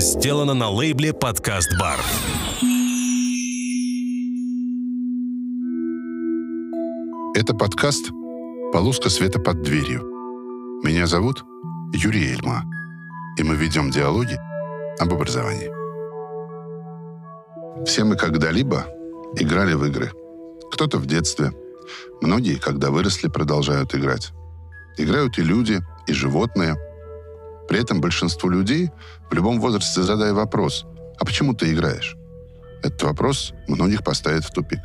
сделано на лейбле «Подкаст Бар». Это подкаст «Полоска света под дверью». Меня зовут Юрий Эльма, и мы ведем диалоги об образовании. Все мы когда-либо играли в игры. Кто-то в детстве. Многие, когда выросли, продолжают играть. Играют и люди, и животные. При этом большинству людей в любом возрасте задай вопрос, а почему ты играешь? Этот вопрос многих поставит в тупик.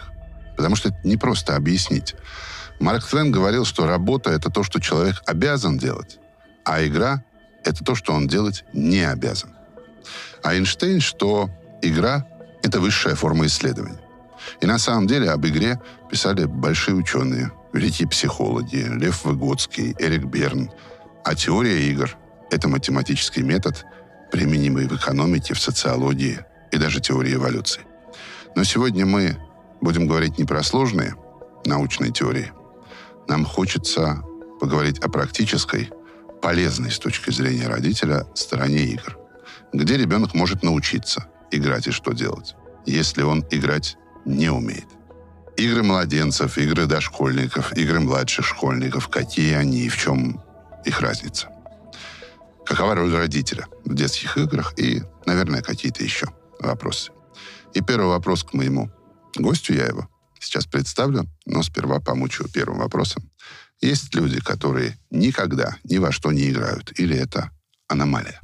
Потому что это не просто объяснить. Марк Твен говорил, что работа — это то, что человек обязан делать, а игра — это то, что он делать не обязан. А Эйнштейн, что игра — это высшая форма исследования. И на самом деле об игре писали большие ученые, великие психологи, Лев Выгодский, Эрик Берн. А теория игр — это математический метод, применимый в экономике, в социологии и даже теории эволюции. Но сегодня мы будем говорить не про сложные научные теории. Нам хочется поговорить о практической, полезной с точки зрения родителя стороне игр. Где ребенок может научиться играть и что делать, если он играть не умеет. Игры младенцев, игры дошкольников, игры младших школьников, какие они и в чем их разница. Какова роль родителя в детских играх и, наверное, какие-то еще вопросы. И первый вопрос к моему гостю, я его сейчас представлю, но сперва помучу первым вопросом. Есть люди, которые никогда ни во что не играют, или это аномалия?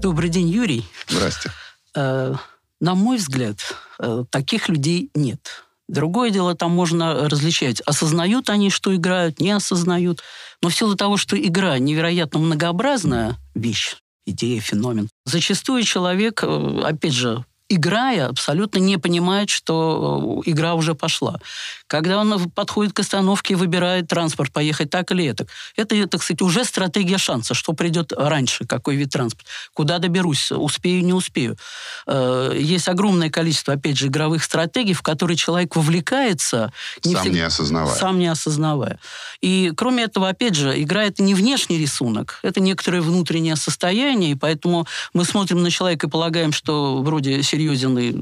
Добрый день, Юрий. Здрасте. Э, на мой взгляд, э, таких людей нет. Другое дело, там можно различать, осознают они, что играют, не осознают. Но в силу того, что игра невероятно многообразная вещь, идея, феномен, зачастую человек, э, опять же, играя, абсолютно не понимает, что э, игра уже пошла. Когда он подходит к остановке и выбирает транспорт, поехать так или это, это, так сказать, уже стратегия шанса, что придет раньше, какой вид транспорта, куда доберусь, успею, не успею. Э, есть огромное количество, опять же, игровых стратегий, в которые человек вовлекается... Не сам всегда, не осознавая. Сам не осознавая. И, кроме этого, опять же, игра — это не внешний рисунок, это некоторое внутреннее состояние, и поэтому мы смотрим на человека и полагаем, что вроде серьезен и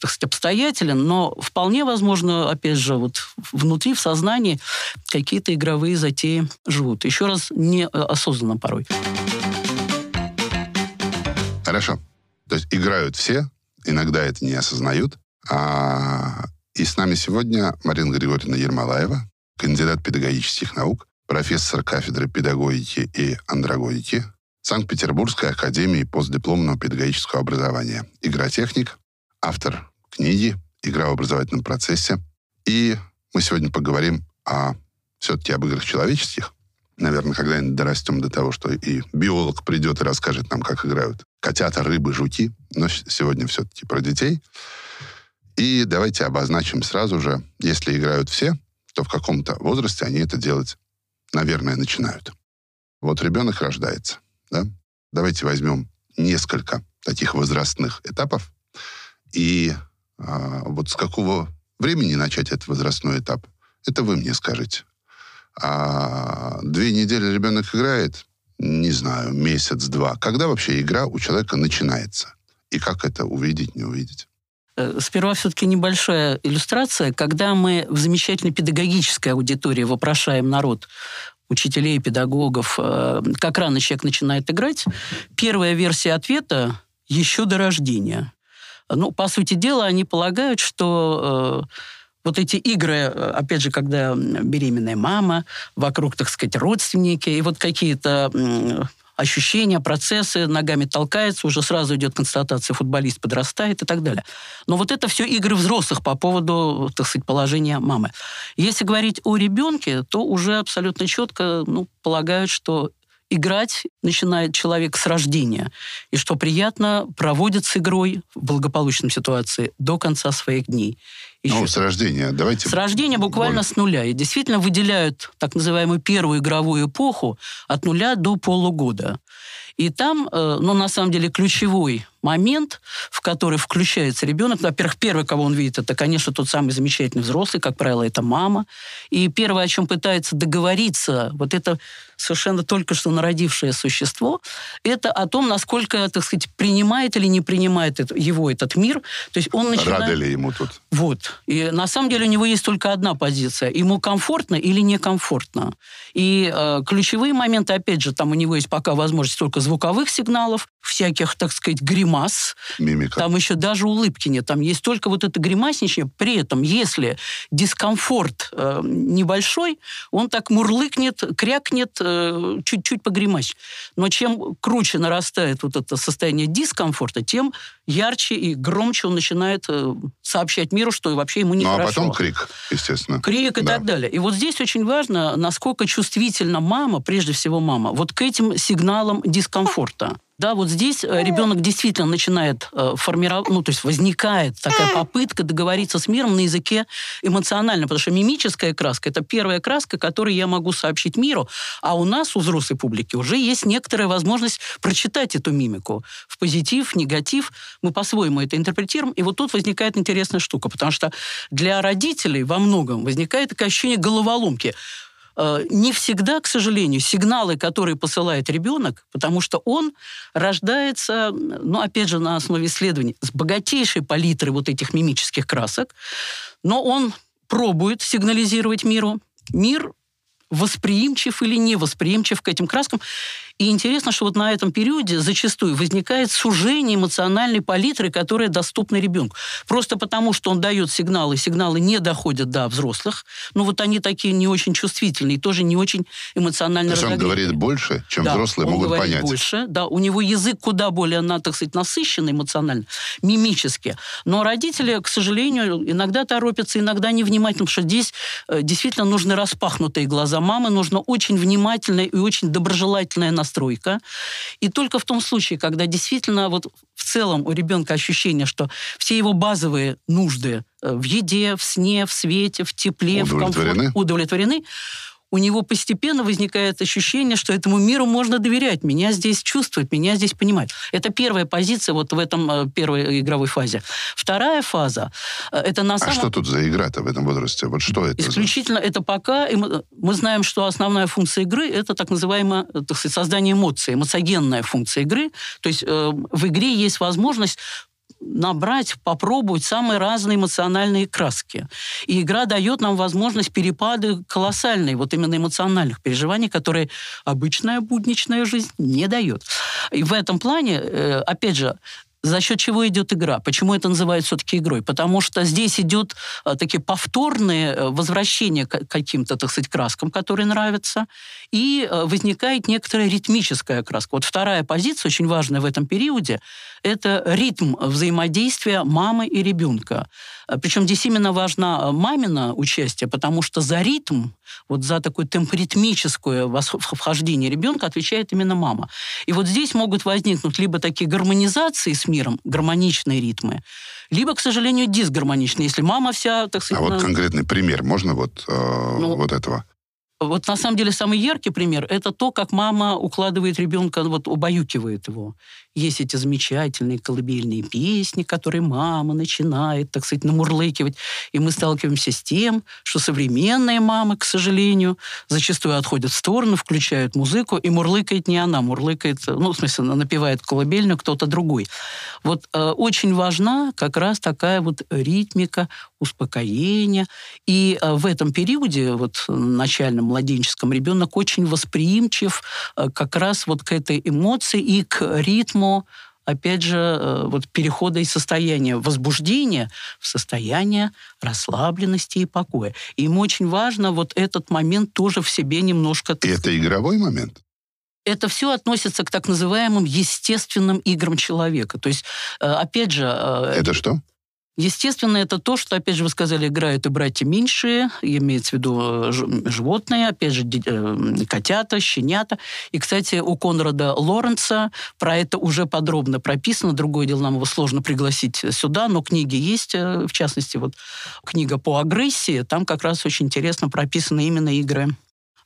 так сказать, обстоятелен, но вполне возможно, опять же, вот внутри, в сознании какие-то игровые затеи живут. Еще раз, неосознанно порой. Хорошо. То есть играют все, иногда это не осознают. А... И с нами сегодня Марина Григорьевна Ермолаева, кандидат педагогических наук, профессор кафедры педагогики и андрогогики Санкт-Петербургской академии постдипломного педагогического образования. Игротехник, автор книги «Игра в образовательном процессе». И мы сегодня поговорим о все-таки об играх человеческих. Наверное, когда-нибудь дорастем до того, что и биолог придет и расскажет нам, как играют котята, рыбы, жуки. Но сегодня все-таки про детей. И давайте обозначим сразу же, если играют все, то в каком-то возрасте они это делать, наверное, начинают. Вот ребенок рождается. Да? Давайте возьмем несколько таких возрастных этапов. И а, вот с какого времени начать этот возрастной этап, это вы мне скажете. А две недели ребенок играет, не знаю, месяц-два. Когда вообще игра у человека начинается? И как это увидеть, не увидеть? Э, сперва все-таки небольшая иллюстрация. Когда мы в замечательной педагогической аудитории вопрошаем народ, учителей, педагогов, э, как рано человек начинает играть, первая версия ответа еще до рождения. Ну, по сути дела, они полагают, что э, вот эти игры, э, опять же, когда беременная мама, вокруг, так сказать, родственники, и вот какие-то ощущения, процессы, ногами толкается, уже сразу идет констатация, футболист подрастает и так далее. Но вот это все игры взрослых по поводу, так сказать, положения мамы. Если говорить о ребенке, то уже абсолютно четко ну, полагают, что играть начинает человек с рождения. И что приятно, проводит с игрой в благополучной ситуации до конца своих дней. Еще. Ну, с рождения, давайте. С рождения буквально более. с нуля. И действительно выделяют так называемую первую игровую эпоху от нуля до полугода. И там, э, ну, на самом деле, ключевой момент, в который включается ребенок. Во-первых, первый, кого он видит, это, конечно, тот самый замечательный взрослый, как правило, это мама. И первое, о чем пытается договориться, вот это совершенно только что народившее существо, это о том, насколько, так сказать, принимает или не принимает это, его этот мир. То есть он начинает... Рады ли ему тут? Вот. И на самом деле у него есть только одна позиция. Ему комфортно или некомфортно. И э, ключевые моменты, опять же, там у него есть пока возможность только звуковых сигналов, всяких, так сказать, гримас. Мимика. Там еще даже улыбки нет. Там есть только вот это гримасничание. При этом, если дискомфорт э, небольшой, он так мурлыкнет, крякнет, чуть-чуть погремачь. Но чем круче нарастает вот это состояние дискомфорта, тем ярче и громче он начинает э, сообщать миру, что вообще ему нехорошо. Ну, а потом крик, естественно. Крик и Да. так далее. И вот здесь очень важно, насколько чувствительна мама, прежде всего мама, вот к этим сигналам дискомфорта. Да, вот здесь э, ребенок действительно начинает э, формировать, ну, то есть возникает такая попытка договориться с миром на языке эмоциональном, потому что мимическая краска – это первая краска, которую я могу сообщить миру, а у нас, у взрослой публики, уже есть некоторая возможность прочитать эту мимику в позитив, негатив. Мы по-своему это интерпретируем, и вот тут возникает интересная штука, потому что для родителей во многом возникает такое ощущение головоломки – не всегда, к сожалению, сигналы, которые посылает ребенок, потому что он рождается, ну, опять же, на основе исследований, с богатейшей палитрой вот этих мимических красок, но он пробует сигнализировать миру. Мир восприимчив или не восприимчив к этим краскам. И интересно, что вот на этом периоде зачастую возникает сужение эмоциональной палитры, которая доступна ребенку. Просто потому, что он дает сигналы, сигналы не доходят до взрослых, но вот они такие не очень чувствительные, тоже не очень эмоционально То есть он говорит больше, чем Да, взрослые он могут говорит понять. больше, да, у него язык куда более, на, так сказать, насыщенный эмоционально, мимически. Но родители, к сожалению, иногда торопятся, иногда невнимательно, потому что здесь э, действительно нужны распахнутые глаза мамы, нужно очень внимательная и очень доброжелательная настройка. И только в том случае, когда действительно вот в целом у ребенка ощущение, что все его базовые нужды э, в еде, в сне, в свете, в тепле, в комфорте удовлетворены, у него постепенно возникает ощущение, что этому миру можно доверять. Меня здесь чувствуют, меня здесь понимают. Это первая позиция вот в этом э, первой игровой фазе. Вторая фаза э, это на А самом что тут за игра-то в этом возрасте? Вот что это? за- Исключительно это пока мы знаем, что основная функция игры это так называемое э, так сказать, создание эмоций, эмоциогенная функция игры. То есть э, в игре есть возможность набрать, попробовать самые разные эмоциональные краски. И игра дает нам возможность перепады колоссальные, вот именно эмоциональных переживаний, которые обычная будничная жизнь не дает. И в этом плане, э, опять же, за счет чего идет игра? Почему это называют все-таки игрой? Потому что здесь идет э, такие повторные э, возвращения к каким-то, так сказать, краскам, которые нравятся, и э, возникает некоторая ритмическая краска. Вот вторая позиция, очень важная в этом периоде, это ритм взаимодействия мамы и ребенка. Э, Причем здесь именно важна э, мамина участие, потому что за ритм, вот за такое темпоритмическое вхождение ребенка отвечает именно мама. И вот здесь могут возникнуть либо такие гармонизации с миром, гармоничные ритмы, либо, к сожалению, дисгармоничные, если мама вся, так А сказать... вот на- конкретный пример можно вот, э, Ну, вот этого? Вот на самом деле самый яркий пример – это то, как мама укладывает ребенка, вот убаюкивает его. Есть эти замечательные колыбельные песни, которые мама начинает, так сказать, намурлыкивать. И мы сталкиваемся с тем, что современные мамы, к сожалению, зачастую отходят в сторону, включают музыку, и мурлыкает не она, мурлыкает, ну, в смысле, напевает колыбельную кто-то другой. Вот э, очень важна как раз такая вот ритмика, успокоения. И э, в этом периоде, вот начальном младенческом, ребенок очень восприимчив э, как раз вот к этой эмоции и к ритму опять же, э, вот перехода из состояния возбуждения в состояние расслабленности и покоя. И ему очень важно вот этот момент тоже в себе немножко... И это игровой момент? это все относится к так называемым естественным играм человека. То есть, э, опять же... Это что? Естественно, это то, что, опять же, вы сказали, играют и братья меньшие, имеется в виду э, животные, опять же, э, котята, щенята. И, кстати, у Конрада Лоренца про это уже подробно прописано. Другое дело, нам его сложно пригласить сюда, но книги есть, э, в частности, вот книга по агрессии, там как раз очень интересно прописаны именно игры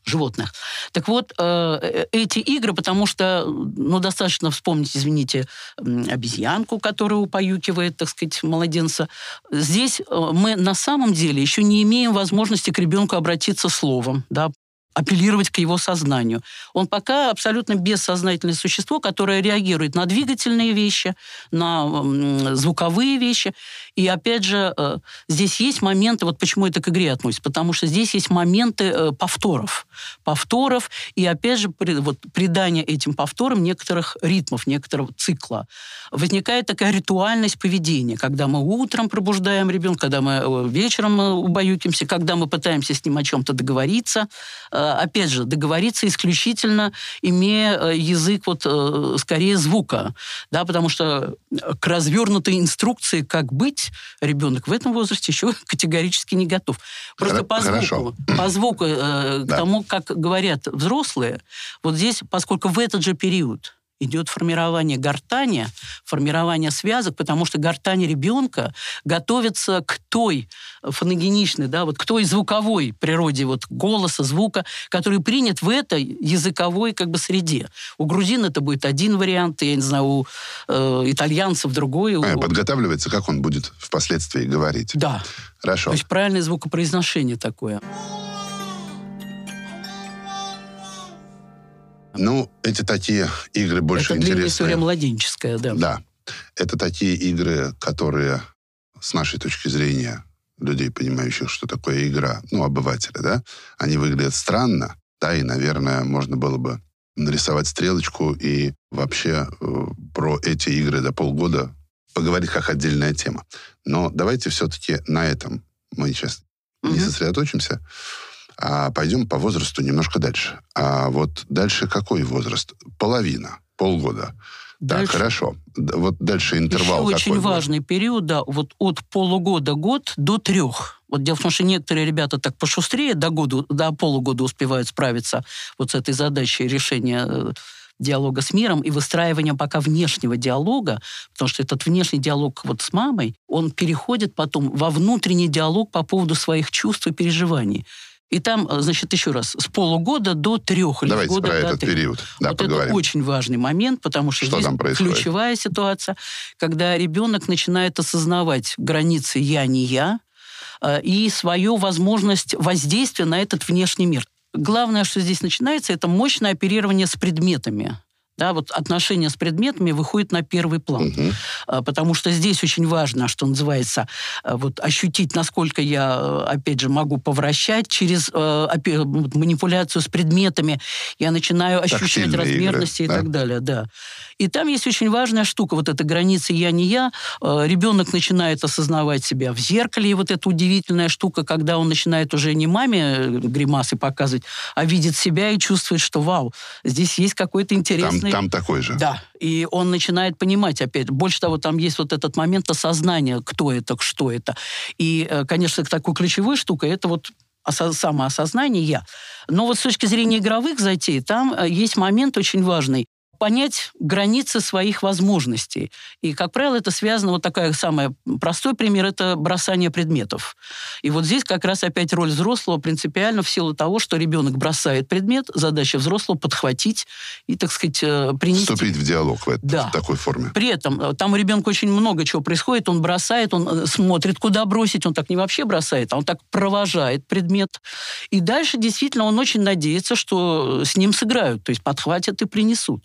животных. Так вот, э, эти игры, потому что, ну, достаточно вспомнить, извините, обезьянку, которая упоюкивает, так сказать, младенца. Здесь мы на самом деле еще не имеем возможности к ребенку обратиться словом, да, апеллировать к его сознанию. Он пока абсолютно бессознательное существо, которое реагирует на двигательные вещи, на звуковые вещи. И опять же, э, здесь есть моменты, вот почему это к игре относится, потому что здесь есть моменты э, повторов. Повторов и опять же вот, придание этим повторам некоторых ритмов, некоторого цикла. Возникает такая ритуальность поведения, когда мы утром пробуждаем ребенка, когда мы э, вечером убаюкимся, когда мы пытаемся с ним о чем-то договориться, опять же, договориться исключительно, имея язык вот скорее звука, да, потому что к развернутой инструкции, как быть, ребенок в этом возрасте еще категорически не готов. Просто по звуку, по звуку э, к тому, как говорят взрослые, вот здесь, поскольку в этот же период идет формирование гортани, формирование связок, потому что гортань ребенка готовится к той фоногеничной, да, вот к той звуковой природе вот голоса, звука, который принят в этой языковой как бы среде. У грузин это будет один вариант, я не знаю, у э, итальянцев другой. А, у... Подготавливается, как он будет впоследствии говорить. Да. Хорошо. То есть правильное звукопроизношение такое. Ну, эти такие игры больше это интересны. Это история младенческая, да. Да. Это такие игры, которые, с нашей точки зрения, людей, понимающих, что такое игра, ну, обывателя, да, они выглядят странно, да, и, наверное, можно было бы нарисовать стрелочку и вообще э, про эти игры до полгода поговорить как отдельная тема. Но давайте все-таки на этом мы сейчас угу. не сосредоточимся. А пойдем по возрасту немножко дальше. А вот дальше какой возраст? Половина, полгода. Дальше, так, хорошо. Вот дальше интервал Еще очень важный период, да, вот от полугода год до трех. Вот дело в том, что некоторые ребята так пошустрее до года, до полугода успевают справиться вот с этой задачей решения э, диалога с миром и выстраивания пока внешнего диалога, потому что этот внешний диалог вот с мамой, он переходит потом во внутренний диалог по поводу своих чувств и переживаний. И там, э, значит, еще раз, с полугода до трех или Давайте года про до этот трех. период. Да, вот поговорим. это очень важный момент, потому что, что здесь ключевая ситуация, когда ребенок начинает осознавать границы «я не я», э, и свою возможность воздействия на этот внешний мир. Главное, что здесь начинается, это мощное оперирование с предметами да, вот отношения с предметами выходит на первый план. Угу. Потому что здесь очень важно, что называется, а, вот ощутить, насколько я, э, опять же, могу повращать через э, манипуляцию с предметами. Я начинаю ощущать размерности игры, и да? так далее. Да. И там есть очень важная штука, вот эта граница «я не я». Ребенок начинает осознавать себя в зеркале, и вот эта удивительная штука, когда он начинает уже не маме э, гримасы показывать, а видит себя и чувствует, что вау, здесь есть какой-то интересный там такой же. Да. И он начинает понимать опять. Больше того, там есть вот этот момент осознания, кто это, что это. И, э, конечно, такой ключевой штукой это вот самоосознание я. Но вот с точки зрения игровых затей, там э, есть момент очень важный понять границы своих возможностей. И, как правило, это связано, вот такой самый простой пример, это бросание предметов. И вот здесь как раз опять роль взрослого принципиально в силу того, что ребенок бросает предмет, задача взрослого подхватить и, так сказать, э, принести. Вступить в диалог в, это, да. в такой форме. При этом э, там у ребенка очень много чего происходит, он бросает, он э, смотрит, куда бросить, он так не вообще бросает, а он так провожает предмет. И дальше действительно он очень надеется, что с ним сыграют, то есть подхватят и принесут.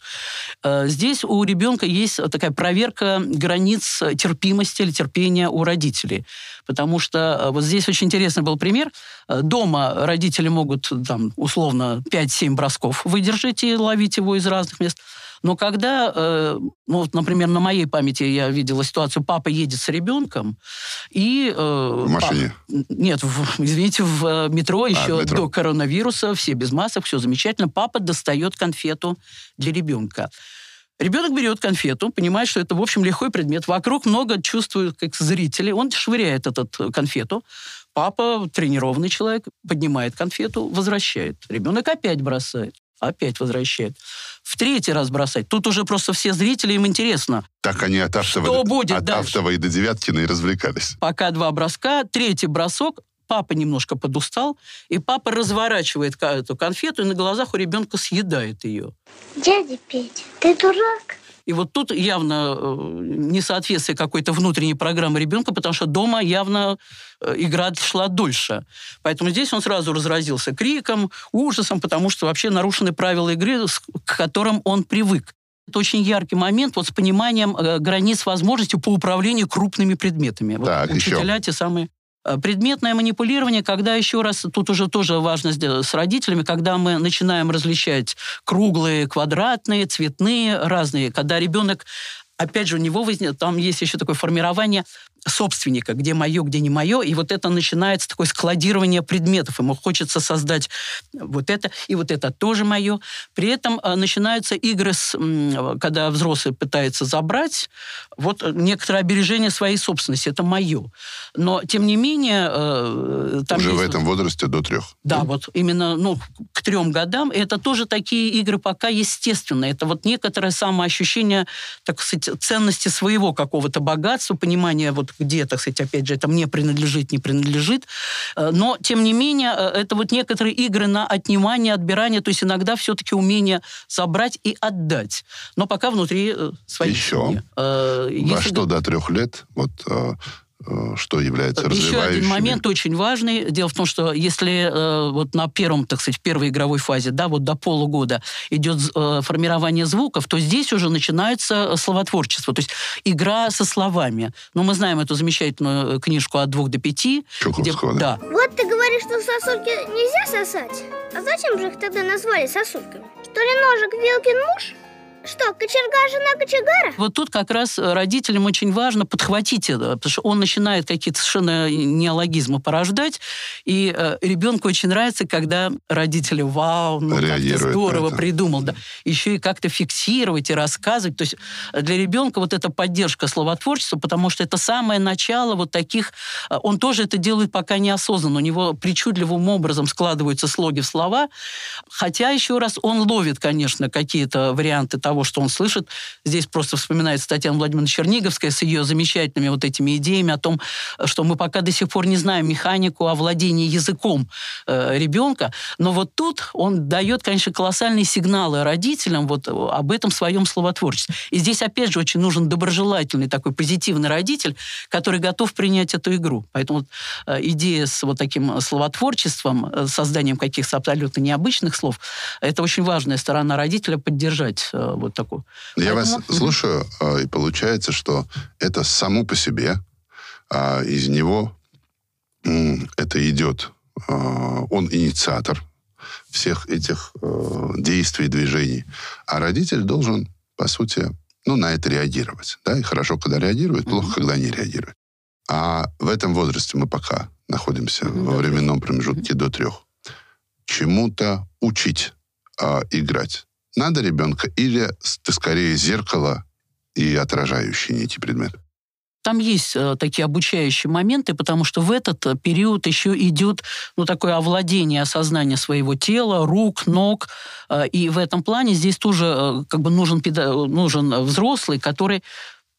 Э, здесь у ребенка есть такая проверка границ терпимости или терпения у родителей. Потому что э, вот здесь очень интересный был пример. Э, дома родители могут там условно 5-7 бросков выдержать и ловить его из разных мест. Но когда, э, ну, вот, например, на моей памяти я видела ситуацию, папа едет с ребенком и... Э, в машине? Пап, нет, в, извините, в метро еще а, метро. до коронавируса, все без масок, все замечательно. Папа достает конфету для ребенка. Ребенок берет конфету, понимает, что это, в общем, легкий предмет. Вокруг много чувствует, как зрители. Он швыряет этот конфету. Папа, тренированный человек, поднимает конфету, возвращает. Ребенок опять бросает опять возвращает. В третий раз бросать. Тут уже просто все зрители, им интересно. Так они от Автовой, что будет от дальше? Автовой до Девяткина и развлекались. Пока два броска, третий бросок, папа немножко подустал, и папа разворачивает эту конфету и на глазах у ребенка съедает ее. Дядя Петя, ты дурак? И вот тут явно э, несоответствие какой-то внутренней программы ребенка, потому что дома явно э, игра шла дольше. Поэтому здесь он сразу разразился криком, ужасом, потому что вообще нарушены правила игры, к которым он привык. Это очень яркий момент вот с пониманием э, границ возможностей по управлению крупными предметами. Так, вот учителя еще. те самые предметное манипулирование, когда еще раз, тут уже тоже важно с родителями, когда мы начинаем различать круглые, квадратные, цветные, разные, когда ребенок опять же, у него возник, там есть еще такое формирование собственника, где мое, где не мое, и вот это начинается такое складирование предметов. Ему хочется создать вот это, и вот это тоже мое. При этом э, начинаются игры, с, когда взрослый пытается забрать, вот некоторое обережение своей собственности, это мое. Но, тем не менее... Э, там Уже есть... в этом возрасте до трех. Да, да, вот именно ну, к трем годам. Это тоже такие игры пока естественные. Это вот некоторое самоощущение, так сказать, ценности своего какого-то богатства, понимание вот где, так сказать, опять же, это мне принадлежит, не принадлежит. Э, но, тем не менее, э, это вот некоторые игры на отнимание, отбирание, то есть иногда все-таки умение забрать и отдать. Но пока внутри э, своей Еще. Семьи. Во что до трех лет, вот Э, что является Еще один момент очень важный. Дело в том, что если э, вот на первом, так сказать, первой игровой фазе, да, вот до полугода идет э, формирование звуков, то здесь уже начинается словотворчество, то есть игра со словами. Но мы знаем эту замечательную книжку от двух до пяти. Чуковского, где, да. да. Вот ты говоришь, что сосульки нельзя сосать. А зачем же их тогда назвали сосульками? Что ли ножик, вилкин муж? Что, кочерга жена кочегара? Вот тут как раз родителям очень важно подхватить это, потому что он начинает какие-то совершенно неологизмы порождать, и э, ребенку очень нравится, когда родители, вау, ну как ты здорово придумал, да. Еще и как-то фиксировать и рассказывать. То есть для ребенка вот эта поддержка словотворчества, потому что это самое начало вот таких, э, он тоже это делает пока неосознанно, у него причудливым образом складываются слоги в слова, хотя еще раз он ловит, конечно, какие-то варианты того, того, что он слышит. Здесь просто вспоминается Татьяна Владимировна Черниговская с ее замечательными вот этими идеями о том, что мы пока до сих пор не знаем механику овладения языком э, ребенка. Но вот тут он дает, конечно, колоссальные сигналы родителям вот об этом своем словотворчестве. И здесь, опять же, очень нужен доброжелательный такой позитивный родитель, который готов принять эту игру. Поэтому вот, э, идея с вот таким словотворчеством, э, созданием каких-то абсолютно необычных слов, это очень важная сторона родителя поддержать э, вот такую. Я Поэтому... вас слушаю, а, и получается, что это само по себе, а, из него это идет, а, он инициатор всех этих действий, движений, а родитель должен, по сути, ну, на это реагировать. Да? И хорошо, когда реагирует, плохо, mm-hmm. когда не реагирует. А в этом возрасте мы пока находимся mm-hmm. во временном промежутке mm-hmm. до трех. Чему-то учить а, играть надо ребенка, или ты скорее зеркало и отражающие эти предметы? Там есть э, такие обучающие моменты, потому что в этот э, период еще идет ну, такое овладение, осознание своего тела, рук, ног. Э, и в этом плане здесь тоже э, как бы нужен, нужен взрослый, который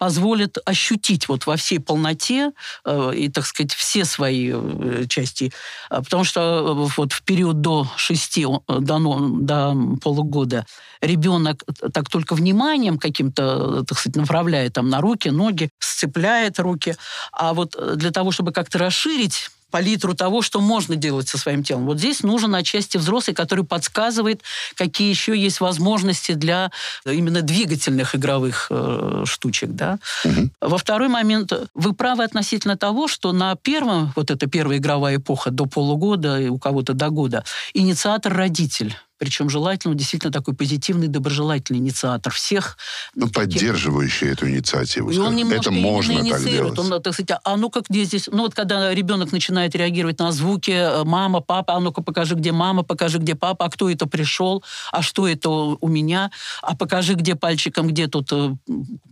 позволит ощутить вот во всей полноте э, и, так сказать, все свои э, части. А, потому что э, вот в период до шести, э, до, до полугода ребенок так только вниманием каким-то, так сказать, направляет там на руки, ноги, сцепляет руки. А вот для того, чтобы как-то расширить палитру того, что можно делать со своим телом. Вот здесь нужен отчасти взрослый, который подсказывает, какие еще есть возможности для именно двигательных игровых э, штучек. Да? Угу. Во второй момент, вы правы относительно того, что на первом, вот эта первая игровая эпоха до полугода, и у кого-то до года, инициатор родитель причем желательно действительно такой позитивный, доброжелательный инициатор всех. Ну, поддерживающий эту инициативу. И он Это можно так делать. Он, так сказать, а ну как где здесь... Ну вот когда ребенок начинает реагировать на звуки, э, мама, папа, а ну-ка покажи, где мама, покажи, где папа, а кто это пришел, а что это у меня, а покажи, где пальчиком, где тут э,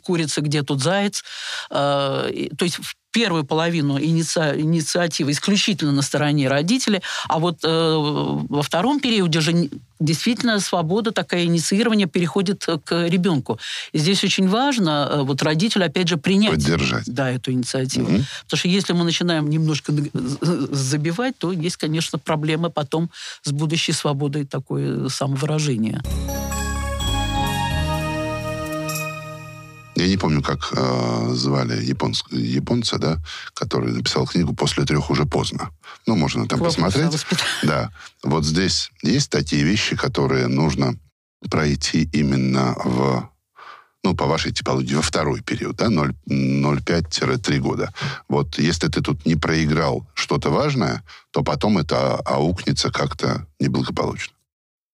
курица, где тут заяц. Э, то есть первую половину иници... инициативы исключительно на стороне родителей, а вот э, во втором периоде же действительно свобода, такая инициирование переходит к ребенку. И здесь очень важно э, вот родителю, опять же, принять Поддержать. Да, эту инициативу. Мгм. Потому что если мы начинаем немножко забивать, то есть, конечно, проблемы потом с будущей свободой такое самовыражение. Я не помню, как э, звали японс- японца, да, который написал книгу «После трех уже поздно». Ну, можно там о посмотреть. воспитании. Да. Вот здесь есть такие вещи, которые нужно пройти именно в, ну, по вашей типологии, во второй период, да, 0 0,5-3 года. Вот если ты тут не проиграл что-то важное, то потом это аукнется как-то неблагополучно.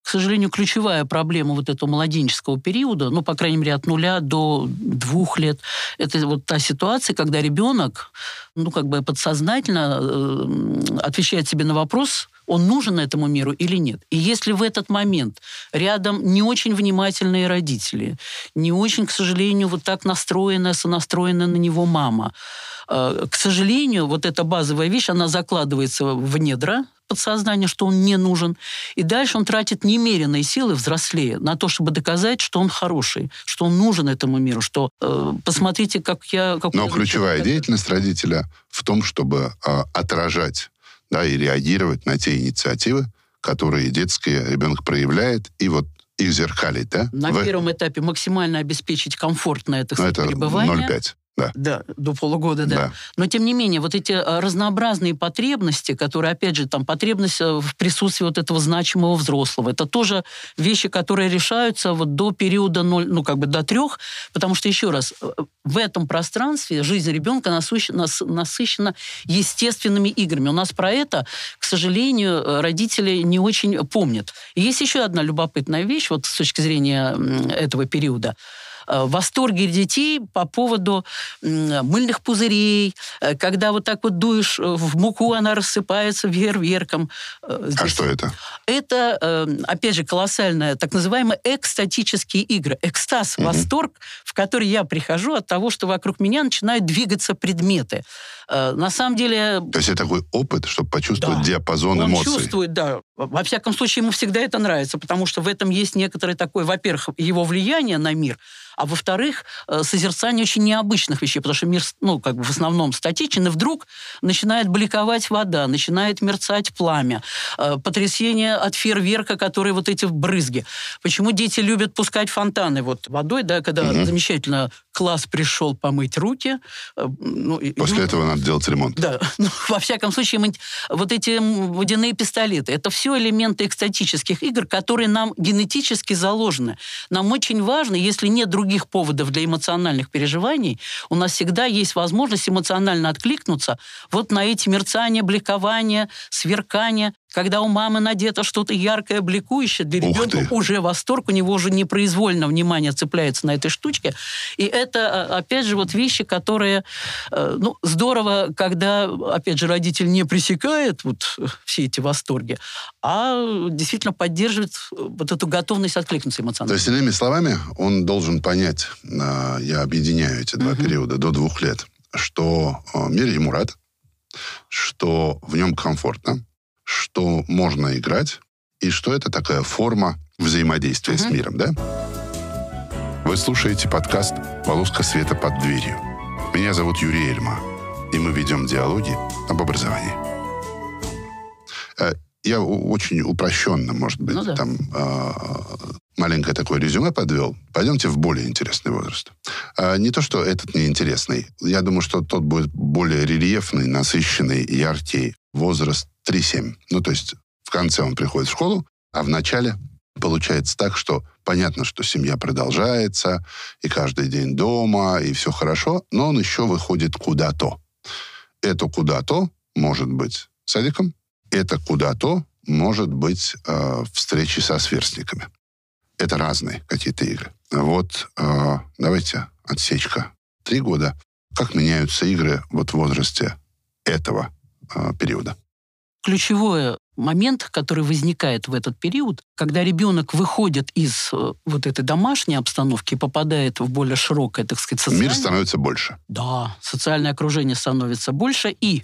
К сожалению, ключевая проблема вот этого младенческого периода, ну, по крайней мере, от нуля до двух лет, это вот та ситуация, когда ребенок, ну, как бы подсознательно э, отвечает себе на вопрос, он нужен этому миру или нет. И если в этот момент рядом не очень внимательные родители, не очень, к сожалению, вот так настроенная, сонастроенная на него мама, э, к сожалению, вот эта базовая вещь, она закладывается в недра подсознания, что он не нужен. И дальше он тратит немеренные силы, взрослее, на то, чтобы доказать, что он хороший, что он нужен этому миру, что э, посмотрите, как я... Как Но я ключевая как- деятельность родителя в том, чтобы а, отражать да, и реагировать на те инициативы, которые детские ребенок проявляет, и вот их зеркалить, да? На В- первом этапе максимально обеспечить комфортное, так ну, сказать, это пребывание. 0,5. Да. Да, до полугода, да. Да. Но тем не менее, вот эти э, разнообразные потребности, которые, опять же, там потребность э, в присутствии вот этого значимого взрослого, это тоже вещи, которые решаются вот до периода 0, ну как бы до трех, потому что, еще раз, э, в этом пространстве жизнь ребенка насыщена, нас- насыщена естественными играми. У нас про это, к сожалению, родители не очень помнят. И есть еще одна любопытная вещь, вот с точки зрения этого периода восторге детей по поводу мыльных пузырей, э, когда вот так вот дуешь э, в муку, она рассыпается веерверком. Э, А что это? это, э, опять же, колоссальная, так называемые экстатические игры. Экстаз, Мгм. восторг, в который я прихожу от того, что вокруг меня начинают двигаться предметы. Э, На самом деле, То есть это такой опыт, чтобы почувствовать Да. диапазон он эмоций. чувствует, да. Во всяком случае, ему всегда это нравится, потому что в этом есть некоторое такое, во-первых, его влияние на мир, а во-вторых, э, созерцание очень необычных вещей, потому что мир, ну, как бы в основном статичен, и вдруг начинает бликовать вода, начинает мерцать пламя, э, потрясение от фейерверка, которые вот эти брызги. Почему дети любят пускать фонтаны вот водой, да, когда Мгм. замечательно класс пришел помыть руки. ну, После ю- этого надо делать ремонт. да, ну, во всяком случае, мы, вот эти водяные пистолеты, это все элементы экстатических игр, которые нам генетически заложены. Нам очень важно, если нет других поводов для эмоциональных переживаний, у нас всегда есть возможность эмоционально откликнуться вот на эти мерцания, бликования, сверкания. Когда у мамы надето что-то яркое, бликующее, для Ух ребенка ты. уже восторг, у него уже непроизвольно внимание цепляется на этой штучке. И это, а, опять же, вот вещи, которые, э, ну, здорово, когда, опять же, родитель не пресекает вот э, все эти восторги, а действительно поддерживает э, вот эту готовность откликнуться То эмоционально. есть, иными словами, он должен понять, а, я объединяю эти два Мгм. периода до двух лет, что мир ему рад, что в нем комфортно, что можно играть, и что это такая форма взаимодействия с Мгм. миром, да? Вы слушаете подкаст «Полоска света под дверью». Меня зовут Юрий Эльма, и мы ведем диалоги об образовании. Э, Я очень упрощенно, может быть, Ну да. там э, маленькое такое резюме подвел. Пойдемте в более интересный возраст. А, Не то, что этот неинтересный. Я думаю, что тот будет более рельефный, насыщенный, яркий. Возраст 3-7. Ну, то есть в конце он приходит в школу, а в начале получается так, что понятно, что семья продолжается, и каждый день дома, и все хорошо, но он еще выходит куда-то. Это куда-то может быть садиком, это куда-то может быть э, встречи со сверстниками. Это разные какие-то игры. Вот э, давайте отсечка. Три года. Как меняются игры вот в возрасте этого э, периода? Ключевое момент, который возникает в этот период, когда ребенок выходит из э, вот этой домашней обстановки и попадает в более широкое, так сказать, социальное... Мир становится больше. Да, социальное окружение становится больше, и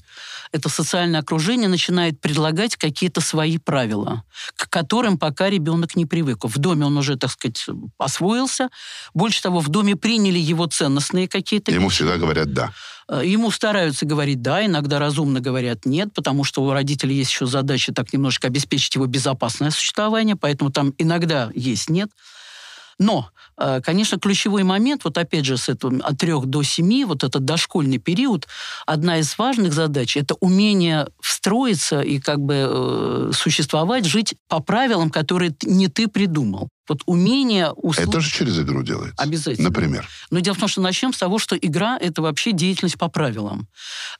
это социальное окружение начинает предлагать какие-то свои правила, к которым пока ребенок не привык. В доме он уже, так сказать, освоился. Больше того, в доме приняли его ценностные какие-то... Ему всегда говорят «да». Э, ему стараются говорить «да», иногда разумно говорят «нет», потому что у родителей есть еще задача так немножко обеспечить его безопасное существование, поэтому там иногда есть «нет». Но, э, конечно, ключевой момент, вот опять же, с этого от трех до семи, вот этот дошкольный период, одна из важных задач – это умение встроиться и как бы э, существовать, жить по правилам, которые не ты придумал. Вот умение услышать... Это же через игру делается. Обязательно. Например. Но дело в том, что начнем с того, что игра – это вообще деятельность по правилам.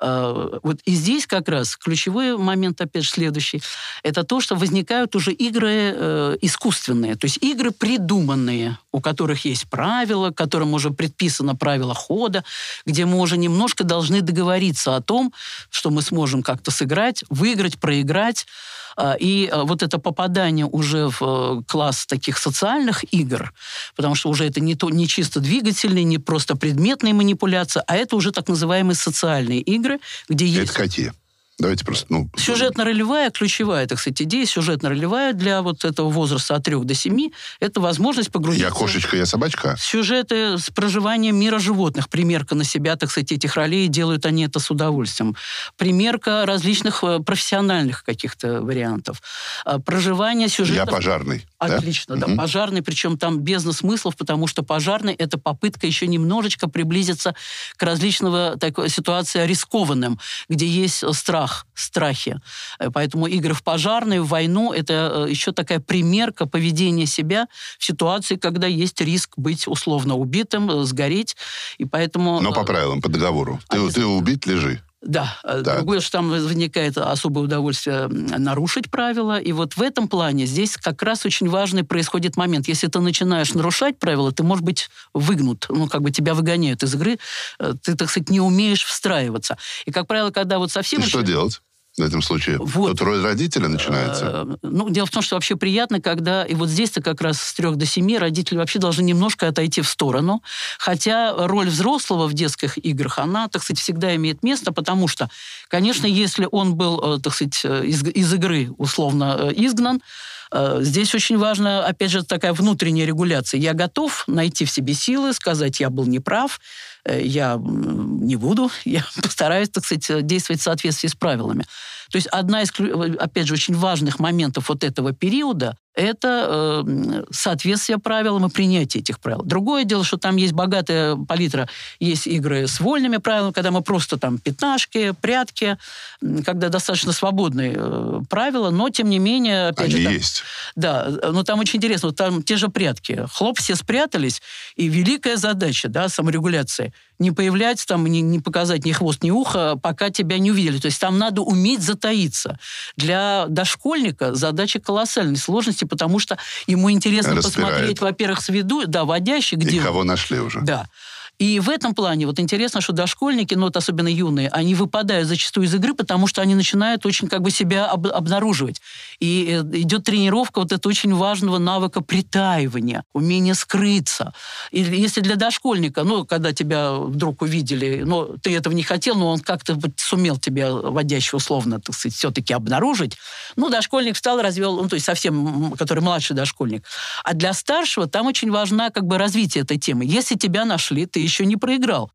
А, вот и здесь как раз ключевой момент, опять же, следующий. Это то, что возникают уже игры э, искусственные. То есть игры придуманные, у которых есть правила, которым уже предписано правило хода, где мы уже немножко должны договориться о том, что мы сможем как-то сыграть, выиграть, проиграть. А, и а, вот это попадание уже в э, класс таких социальных игр, потому что уже это не, то, не чисто двигательные, не просто предметные манипуляции, а это уже так называемые социальные игры, где есть... Это какие? Давайте просто, ну... Сюжетно-ролевая, ключевая, так сказать, идея сюжетно-ролевая для вот этого возраста от 3 до 7 – это возможность погрузиться... Я кошечка, я собачка? Сюжеты с проживанием мира животных, примерка на себя, так сказать, этих ролей, делают они это с удовольствием. Примерка различных э, профессиональных каких-то вариантов. А, проживание сюжетов... Я пожарный. Отлично, да, да угу. пожарный, причем там без смыслов, потому что пожарный – это попытка еще немножечко приблизиться к различного такой ситуации рискованным, где есть страх страх, страхи. Э, поэтому игры в пожарную, в войну – это э, еще такая примерка поведения себя в ситуации, когда есть риск быть условно убитым, э, сгореть. И поэтому... Но по правилам, по договору. Ты, ты убить, лежи. Да, так. другое, что там возникает особое удовольствие нарушить правила. И вот в этом плане здесь как раз очень важный происходит момент. Если ты начинаешь нарушать правила, ты можешь быть выгнут, ну, как бы тебя выгоняют из игры, ты, так сказать, не умеешь встраиваться. И, как правило, когда вот совсем... И что делать? В этом случае? Вот. Тут роль родителя начинается? Э, ну, дело в том, что вообще приятно, когда... И вот здесь-то как раз с трех до семи родители вообще должны немножко отойти в сторону. Хотя роль взрослого в детских играх, она, так сказать, всегда имеет место, потому что, конечно, если он был, э, так сказать, э, из, из игры условно изгнан, Здесь очень важно, опять же, такая внутренняя регуляция. Я готов найти в себе силы, сказать, я был неправ, я не буду, я постараюсь, так сказать, действовать в соответствии с правилами. То есть одна из, опять же, очень важных моментов вот этого периода это э, соответствие правилам и принятие этих правил. Другое дело, что там есть богатая палитра, есть игры с вольными правилами, когда мы просто там пятнашки, прятки, когда достаточно свободные э, правила, но тем не менее... Опять Они же, там, есть. Да, но там очень интересно, вот там те же прятки. Хлоп, все спрятались, и великая задача, да, саморегуляции, не появляться там, не, не показать ни хвост, ни ухо, пока тебя не увидели. То есть там надо уметь затаиться. Для дошкольника задача колоссальной сложности, потому что ему интересно Распирает. посмотреть, во-первых, с виду, да, водящий, где... И кого нашли уже. Да. И в этом плане вот интересно, что дошкольники, ну вот особенно юные, они выпадают зачастую из игры, потому что они начинают очень как бы себя об, обнаруживать. И э, идет тренировка вот этого очень важного навыка притаивания, умения скрыться. И если для дошкольника, ну, когда тебя вдруг увидели, ну, ты этого не хотел, но он как-то вот сумел тебя водящего условно, так сказать, все-таки обнаружить, ну, дошкольник встал, развел, ну, то есть совсем, который младший дошкольник. А для старшего там очень важна как бы развитие этой темы. Если тебя нашли, ты еще не проиграл.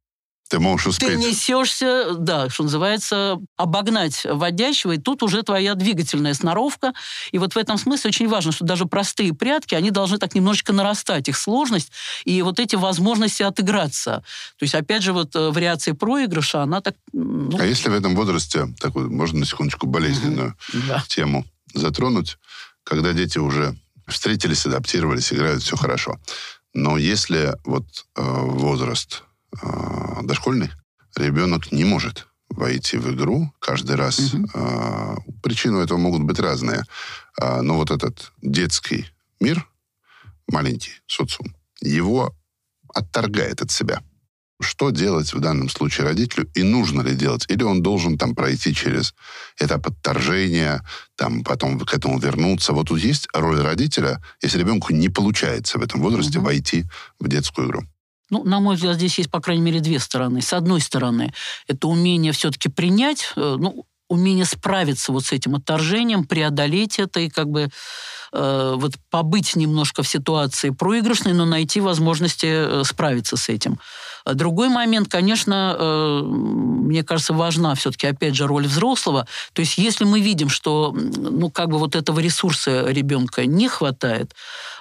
Ты можешь успеть. Ты несешься, да, что называется, обогнать водящего, и тут уже твоя двигательная сноровка. И вот в этом смысле очень важно, что даже простые прятки, они должны так немножечко нарастать, их сложность, и вот эти возможности отыграться. То есть, опять же, вот э, вариация проигрыша, она так... Ну... А если в этом возрасте, такую, можно на секундочку болезненную mm-hmm. тему затронуть, когда дети уже встретились, адаптировались, играют, все хорошо. Но если вот э, возраст э, дошкольный, ребенок не может войти в игру каждый раз. Угу. Э, причины этого могут быть разные. Э, но вот этот детский мир, маленький социум, его отторгает от себя. Что делать в данном случае родителю и нужно ли делать? Или он должен там пройти через этап отторжения, там потом к этому вернуться? Вот тут есть роль родителя, если ребенку не получается в этом возрасте угу. войти в детскую игру. Ну, на мой взгляд, здесь есть, по крайней мере, две стороны. С одной стороны, это умение все-таки принять, э, ну, умение справиться вот с этим отторжением, преодолеть это и как бы э, вот побыть немножко в ситуации проигрышной, но найти возможности э, справиться с этим. А другой момент, конечно, э, мне кажется, важна все-таки, опять же, роль взрослого. То есть если мы видим, что, ну, как бы вот этого ресурса ребенка не хватает,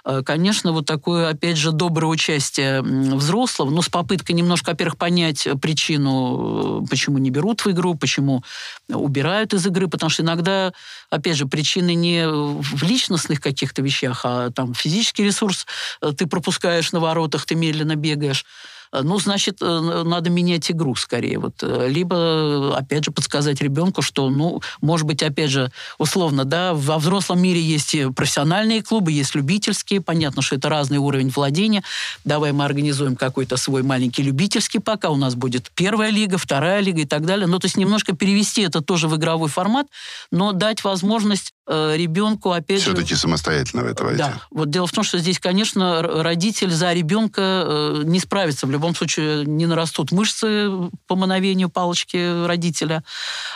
э, конечно, вот такое, опять же, доброе участие взрослого, но с попыткой немножко, во-первых, понять причину, э, почему не берут в игру, почему убирают из игры, потому что иногда, опять же, причины не в личностных каких-то вещах, а там физический ресурс ты пропускаешь на воротах, ты медленно бегаешь. Э, ну, значит, э, надо менять игру скорее. Вот. Э, либо, опять же, подсказать ребенку, что, ну, может быть, опять же, условно, да, во взрослом мире есть профессиональные клубы, есть любительские. Понятно, что это разный уровень владения. Давай мы организуем какой-то свой маленький любительский пока. У нас будет первая лига, вторая лига и так далее. Ну, то есть немножко перевести это тоже в игровой формат, но дать возможность ребенку, опять Все-таки самостоятельно в это войти. Да. Вот дело в том, что здесь, конечно, родитель за ребенка э, не справится в любом случае не нарастут мышцы по мановению палочки родителя.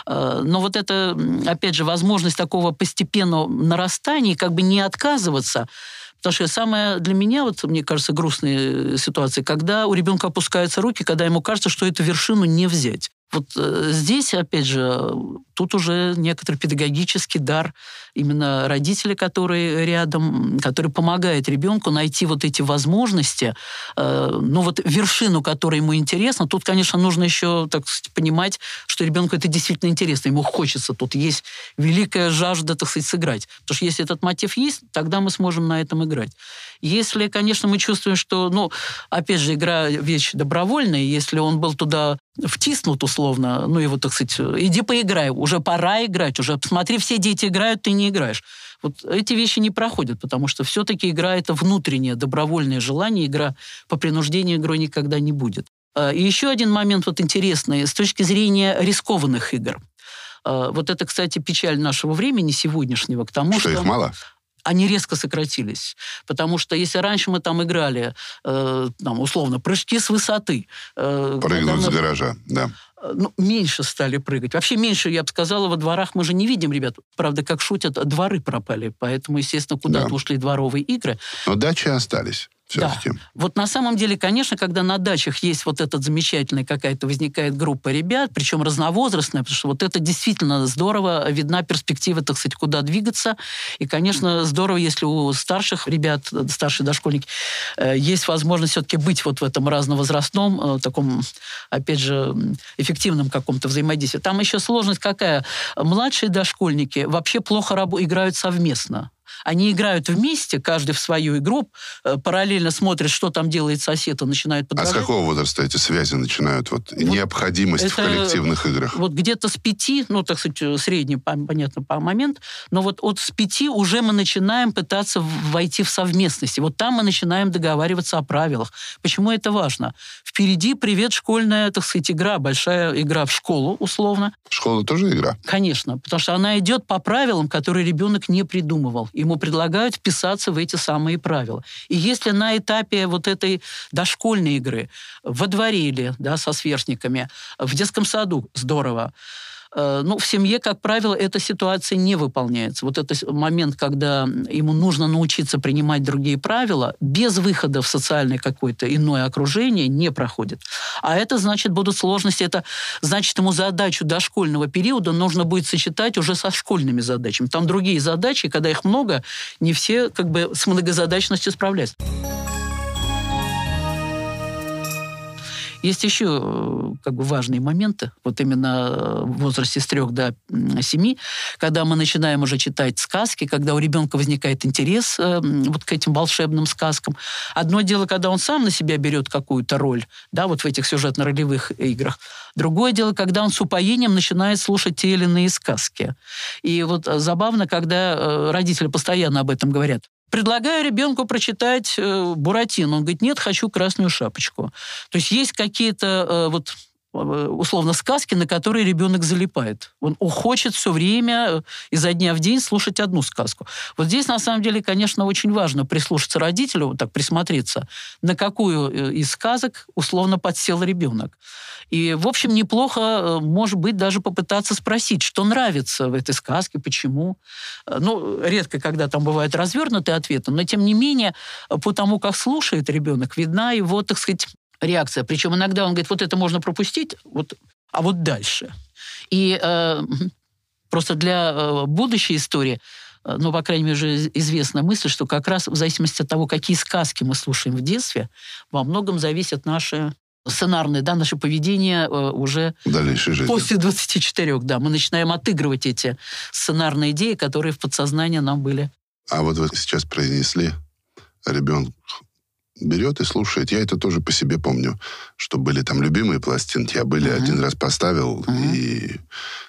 Э, но вот это, опять же, возможность такого постепенного нарастания, как бы не отказываться, Потому что самая для меня, вот, мне кажется, грустная ситуация, когда у ребенка опускаются руки, когда ему кажется, что эту вершину не взять. Вот э, здесь, опять же, тут уже некоторый педагогический дар именно родителя, который рядом, который помогает ребенку найти вот эти возможности, э, ну вот вершину, которая ему интересна. Тут, конечно, нужно еще, так сказать, понимать, что ребенку это действительно интересно, ему хочется. Тут есть великая жажда, так сказать, сыграть. Потому что если этот мотив есть, тогда мы сможем на этом играть. Если, конечно, мы чувствуем, что, ну, опять же, игра вещь добровольная, если он был туда втиснут условно, ну его, так сказать, иди поиграй, уже пора играть, уже посмотри, все дети играют, ты не играешь. Вот эти вещи не проходят, потому что все-таки игра это внутреннее, добровольное желание, игра по принуждению игрой никогда не будет. А, и еще один момент вот интересный с точки зрения рискованных игр. А, вот это, кстати, печаль нашего времени сегодняшнего, к тому, что... Что их мало? они резко сократились. Потому что если раньше мы там играли, э, там, условно, прыжки с высоты... Э, Прыгнуть с гаража, да ну, меньше стали прыгать. Вообще меньше, я бы сказала, во дворах мы же не видим, ребят. Правда, как шутят, дворы пропали. Поэтому, естественно, куда-то да. ушли дворовые игры. Но дачи остались Да. Вот на самом деле, конечно, когда на дачах есть вот этот замечательный какая-то возникает группа ребят, причем разновозрастная, потому что вот это действительно здорово, видна перспектива, так сказать, куда двигаться. И, конечно, здорово, если у старших ребят, старшие дошкольники, э, есть возможность все-таки быть вот в этом разновозрастном, э, таком, опять же, эффективном каком-то взаимодействии. Там еще сложность какая? Младшие дошкольники вообще плохо играют совместно. Они играют вместе, каждый в свою игру, э, параллельно смотрят, что там делает сосед, и начинают подражать. А с какого возраста эти связи начинают? Вот, вот необходимость это, в коллективных играх? Вот где-то с пяти, ну, так сказать, э, средний, понятно, по момент, но вот от с пяти уже мы начинаем пытаться войти в совместность. И вот там мы начинаем договариваться о правилах. Почему это важно? Впереди привет школьная, так сказать, игра, большая игра в школу, условно. Школа тоже игра? Конечно, потому что она идет по правилам, которые ребенок не придумывал. Ему предлагают вписаться в эти самые правила. И если на этапе вот этой дошкольной игры во дворе или да, со сверстниками, в детском саду здорово, ну, в семье, как правило, эта ситуация не выполняется. Вот этот момент, когда ему нужно научиться принимать другие правила, без выхода в социальное какое-то иное окружение не проходит. А это значит, будут сложности. Это значит, ему задачу дошкольного периода нужно будет сочетать уже со школьными задачами. Там другие задачи, когда их много, не все как бы с многозадачностью справляются. Есть еще э, как бы важные моменты, вот именно э, в возрасте с трех до семи, когда мы начинаем уже читать сказки, когда у ребенка возникает интерес э, вот к этим волшебным сказкам. Одно дело, когда он сам на себя берет какую-то роль, да, вот в этих сюжетно-ролевых играх. Другое дело, когда он с упоением начинает слушать те или иные сказки. И вот забавно, когда родители постоянно об этом говорят Предлагаю ребенку прочитать э, Буратино. Он говорит, нет, хочу красную шапочку. То есть есть какие-то э, вот условно сказки, на которые ребенок залипает. Он хочет все время э, изо дня в день слушать одну сказку. Вот здесь, на самом деле, конечно, очень важно прислушаться родителю, вот так присмотреться, на какую э, из сказок условно подсел ребенок. И, в общем, неплохо, э, может быть, даже попытаться спросить, что нравится в этой сказке, почему. Э, ну, редко, когда там бывают развернутые ответы, но, тем не менее, по тому, как слушает ребенок, видна его, так сказать, реакция. Причем иногда он говорит, вот это можно пропустить, вот, а вот дальше. И э, просто для э, будущей истории э, ну, по крайней мере, уже известна мысль, что как раз в зависимости от того, какие сказки мы слушаем в детстве, во многом зависят наши сценарное, да, наше поведение э, уже после 24, да. Мы начинаем отыгрывать эти сценарные идеи, которые в подсознании нам были. А вот вы сейчас произнесли, ребенок берет и слушает. Я это тоже по себе помню, что были там любимые пластинки, а были Мгм. один раз поставил, Мгм. и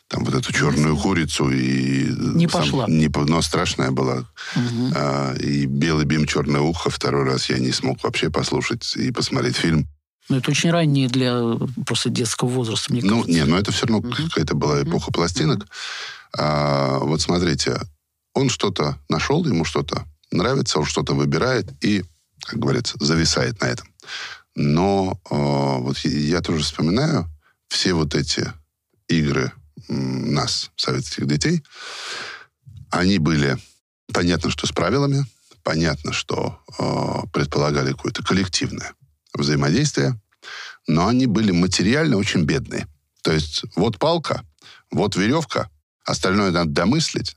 там вот эту черную курицу, и... Не пошла. Не, но страшная была. Мгм. А, и «Белый бим, черное ухо» второй раз я не смог вообще послушать и посмотреть фильм. Ну, это очень раннее для просто детского возраста, мне Ну, кажется. не, но это все равно Мгм. какая-то была эпоха пластинок. А, вот смотрите, он что-то нашел, ему что-то нравится, он что-то выбирает и, как говорится, зависает на этом. Но а, вот я тоже вспоминаю все вот эти игры нас, советских детей, они были, понятно, что с правилами, понятно, что а, предполагали какое-то коллективное взаимодействие, но они были материально очень бедные. То есть вот палка, вот веревка, остальное надо домыслить.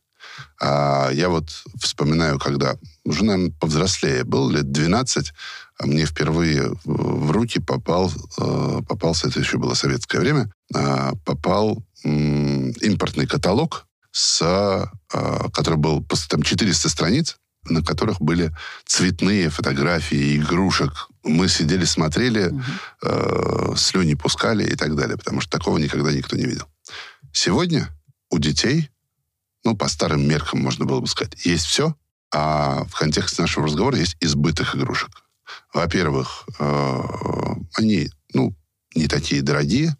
А я вот вспоминаю, когда уже, наверное, повзрослее был, лет 12, а мне впервые в руки попал, э, попался, это еще было советское время, а, попал импортный каталог, с, а, который был там 400 страниц, на которых были цветные фотографии игрушек. Мы сидели, смотрели, Мгм. э, слюни пускали и так далее, потому что такого никогда никто не видел. Сегодня у детей, ну, по старым меркам можно было бы сказать, есть все, а в контексте нашего разговора есть избыток игрушек. Во-первых, э, они, ну, не такие дорогие,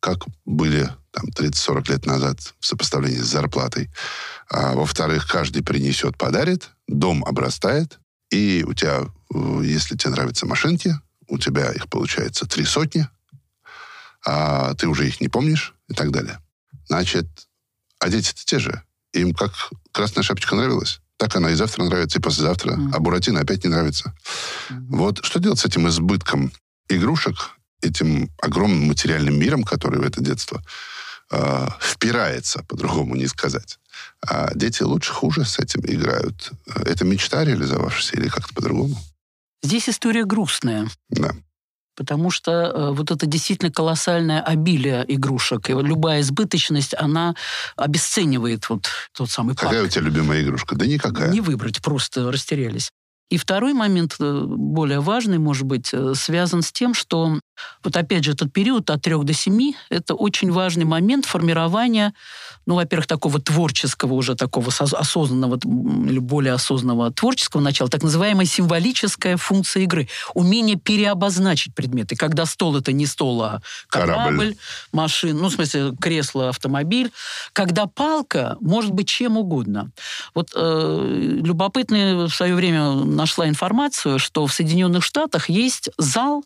как были там 30-40 лет назад в сопоставлении с зарплатой. А, во-вторых, каждый принесет, подарит, дом обрастает, и у тебя, э, если тебе нравятся машинки, у тебя их получается три сотни, а ты уже их не помнишь и так далее. Значит, а дети-то те же. Им как красная шапочка нравилась, так она и завтра нравится, и послезавтра. Мгм. А Буратино опять не нравится. Мгм. Вот что делать с этим избытком игрушек, этим огромным материальным миром, который в это детство э, впирается, по-другому не сказать. А дети лучше, хуже с этим играют. Это мечта реализовавшаяся или как-то по-другому? Здесь история грустная. Да. Потому что э, вот это действительно колоссальное обилие игрушек, и вот любая избыточность, она обесценивает вот тот самый парк. Какая у тебя любимая игрушка? Да никакая. Не выбрать, просто растерялись. И второй момент, э, более важный, может быть, э, связан с тем, что вот опять же этот период от 3 до 7 – это очень важный момент формирования, ну, во-первых, такого творческого уже, такого соз- осознанного или более осознанного творческого начала, так называемая символическая функция игры. Умение переобозначить предметы. Когда стол – это не стол, а Корабль. корабль, машина, ну, в смысле, кресло, автомобиль. Когда палка может быть чем угодно. Вот э, любопытно в свое время нашла информацию, что в Соединенных Штатах есть зал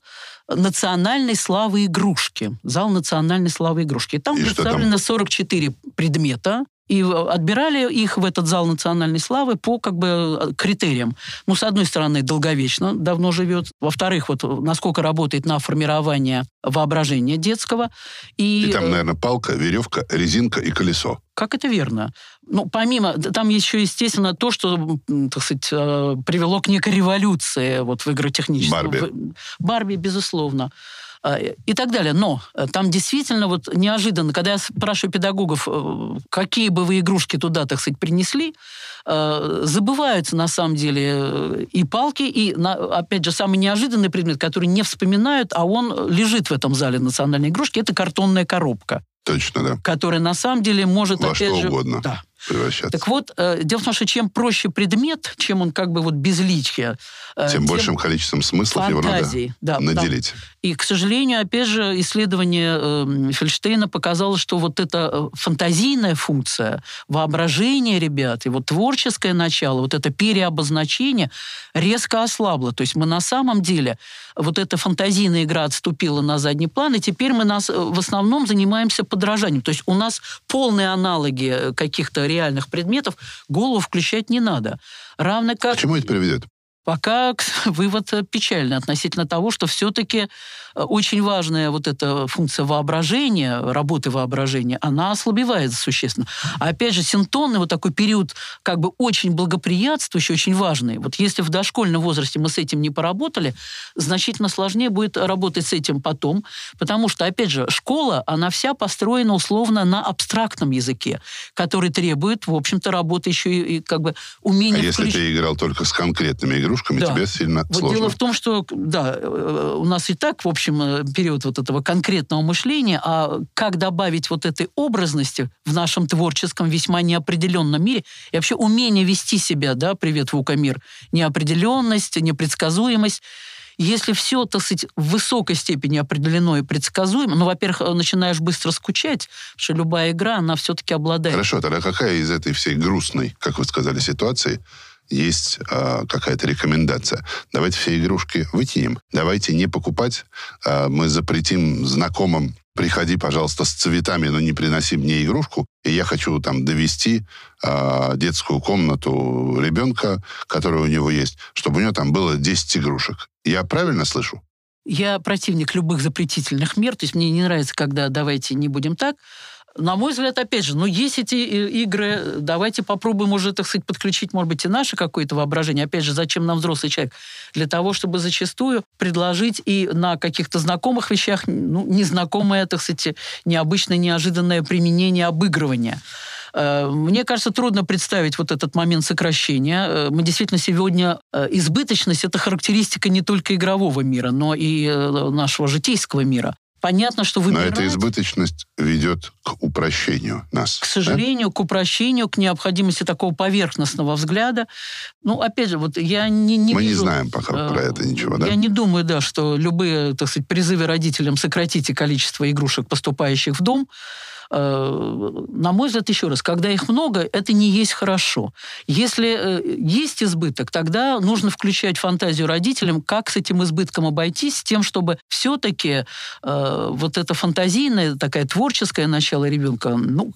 национальной славы игрушки. Зал национальной славы игрушки. И там И что там? представлено 44 предмета. И отбирали их в этот зал национальной славы по как бы критериям. Ну, с одной стороны, долговечно, давно живет. Во-вторых, вот насколько работает на формирование воображения детского. И, И там, э, наверное, палка, веревка, резинка и колесо. как это верно? Ну, помимо, там еще, естественно, то, что, так сказать, э, привело к некой революции вот в игротехническом. Барби. Барби, безусловно. Э, И так далее. Но э, там действительно вот неожиданно, когда я спрашиваю педагогов, э, какие бы вы игрушки туда, так сказать, принесли, э, забываются на самом деле и палки, и, опять же, самый неожиданный предмет, который не вспоминают, а он лежит в этом зале национальной игрушки, это картонная коробка Точно, да. которая на самом деле может Во опять что же угодно. да, превращаться. Так вот, э, дело в том, что чем проще предмет, чем он как бы вот безличие, э, Тем большим количеством смыслов его надо фантазии, да, да. наделить. И, к сожалению, опять же, исследование э, Фельштейна показало, что вот эта э, фантазийная функция, воображение ребят и вот творческое начало, вот это переобозначение резко ослабло. То есть мы на самом деле, вот эта фантазийная игра отступила на задний план, и теперь мы нас в основном занимаемся подражанием. То есть у нас полные аналоги каких-то реальных предметов, голову включать не надо. Равно как... К чему это приведет? Пока вывод э, печальный относительно того, что все-таки очень важная вот эта функция воображения, работы воображения, она ослабевает существенно. А опять же, синтонный вот такой период как бы очень благоприятствующий, очень важный. Вот если в дошкольном возрасте мы с этим не поработали, значительно сложнее будет работать с этим потом, потому что, опять же, школа, она вся построена условно на абстрактном языке, который требует, в общем-то, работы еще и, и как бы умения... А если включ- ты играл только с конкретными игрушками, Да. тебе сильно Вот сложно. дело в том, что, да, э, у нас и так, в общем, э, период вот этого конкретного мышления, а как добавить вот этой образности в нашем творческом весьма неопределенном мире, и вообще умение вести себя, да, привет, Вукамир, неопределенность, непредсказуемость, если все, так сказать, в высокой степени определено и предсказуемо, ну, во-первых, э, начинаешь быстро скучать, потому что любая игра, она все-таки обладает... Хорошо, тогда какая из этой всей грустной, как вы сказали, ситуации есть а, какая-то рекомендация? Давайте все игрушки выкинем. Давайте не покупать. А, мы запретим знакомым приходи, пожалуйста, с цветами, но не приноси мне игрушку. И я хочу там довести а, детскую комнату ребенка, которая у него есть, чтобы у него там было 10 игрушек. Я правильно слышу? Я противник любых запретительных мер, то есть мне не нравится, когда давайте не будем так. На мой взгляд, опять же, ну, есть эти э, игры, давайте попробуем уже, так сказать, подключить, может быть, и наше какое-то воображение. Опять же, зачем нам взрослый человек? Для того, чтобы зачастую предложить и на каких-то знакомых вещах, ну, незнакомое, так сказать, необычное, неожиданное применение обыгрывания. Э, Мне кажется, трудно представить вот этот момент сокращения. Э, Мы действительно сегодня... Избыточность — это характеристика не только игрового мира, но и нашего житейского мира. Понятно, что Но выбирать... эта избыточность ведет к упрощению нас. К сожалению, к упрощению, к необходимости такого поверхностного взгляда. Ну, опять же, вот я не, не Мы не вижу, знаем пока э, про это ничего, да? Я не думаю, да, что любые, так сказать, призывы родителям сократите количество игрушек, поступающих в дом, на мой взгляд, еще раз, когда их много, это не есть хорошо. Если э, есть избыток, тогда нужно включать фантазию родителям, как с этим избытком обойтись, с тем, чтобы все-таки э, вот это фантазийное, такая творческое начало ребенка, ну,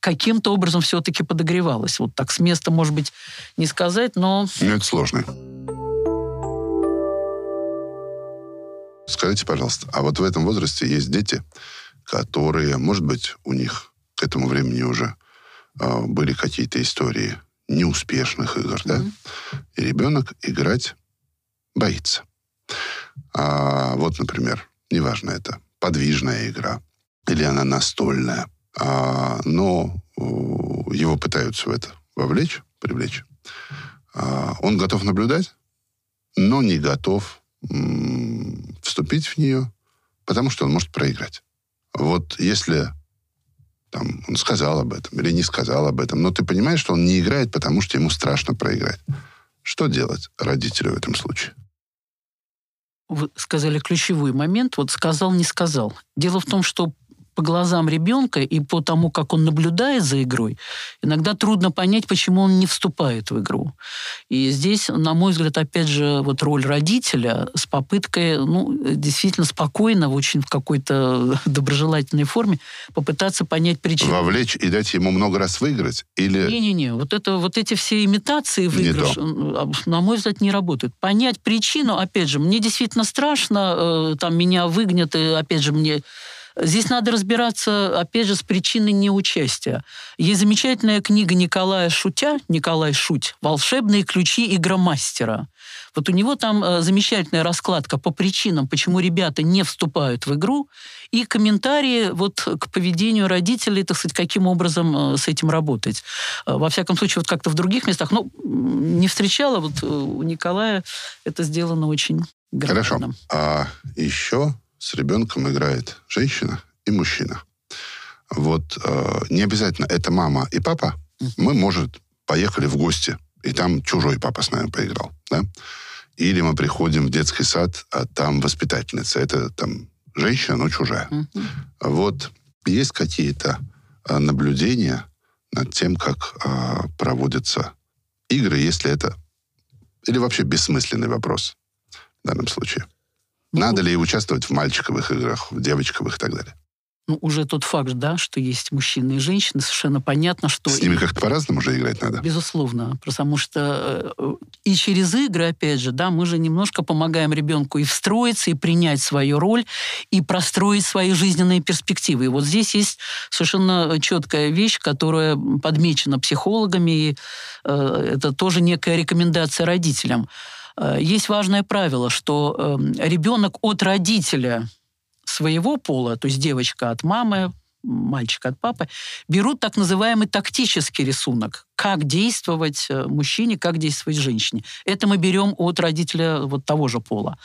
каким-то образом все-таки подогревалось. Вот так с места, может быть, не сказать, но Ну, это сложно. Скажите, пожалуйста, а вот в этом возрасте есть дети, которые, может быть, у них к этому времени уже э, были какие-то истории неуспешных игр, да? И ребенок играть боится. А, вот, например, неважно это, подвижная игра или она настольная, а, но его пытаются в это вовлечь, привлечь. А, он готов наблюдать, но не готов м, вступить в нее, потому что он может проиграть. Вот если там, он сказал об этом или не сказал об этом, но ты понимаешь, что он не играет, потому что ему страшно проиграть. Что делать родителю в этом случае? вы сказали ключевой момент, вот сказал, не сказал. Дело в том, что по глазам ребенка и по тому, как он наблюдает за игрой, иногда трудно понять, почему он не вступает в игру. И здесь, на мой взгляд, опять же, вот роль родителя с попыткой, ну, действительно спокойно, в очень в какой-то доброжелательной форме попытаться понять причину. Вовлечь и дать ему много раз выиграть? Или Не-не-не, вот, это, вот эти все имитации выигрыш, м, на мой взгляд, не работают. Понять причину, опять же, мне действительно страшно, э, там меня выгнят, и опять же, мне... Здесь надо разбираться, опять же, с причиной неучастия. Есть замечательная книга Николая Шутя, Николай Шуть, «Волшебные ключи игромастера». Вот у него там э, замечательная раскладка по причинам, почему ребята не вступают в игру, и комментарии вот к поведению родителей, так сказать, каким образом э, с этим работать. Э, Во всяком случае, вот как-то в других местах, ну, не встречала, вот у Николая это сделано очень Хорошо. грамотно. А еще с ребенком играет женщина и мужчина. Вот э, не обязательно это мама и папа, Мы, может, поехали в гости, и там чужой папа с нами поиграл, да? Или мы приходим в детский сад, а там воспитательница. Это там женщина, но чужая. Вот есть какие-то а, наблюдения над тем, как а, проводятся игры, если это... Или вообще бессмысленный вопрос в данном случае. Ну, Надо ли участвовать в мальчиковых играх, в девочковых и так далее? Ну, уже тот факт, да, что есть мужчины и женщины, совершенно понятно, что... С ними как-то по-разному же играть надо. Безусловно, потому что э, и через игры, опять же, да, мы же немножко помогаем ребенку и встроиться, и принять свою роль, и простроить свои жизненные перспективы. И вот здесь есть совершенно четкая вещь, которая подмечена психологами, и э, это тоже некая рекомендация родителям. Э, Есть важное правило, что э, ребенок от родителя своего пола, то есть девочка от мамы, мальчик от папы, берут так называемый тактический рисунок, как действовать э, мужчине, как действовать женщине. Это мы берем от родителя вот того же пола.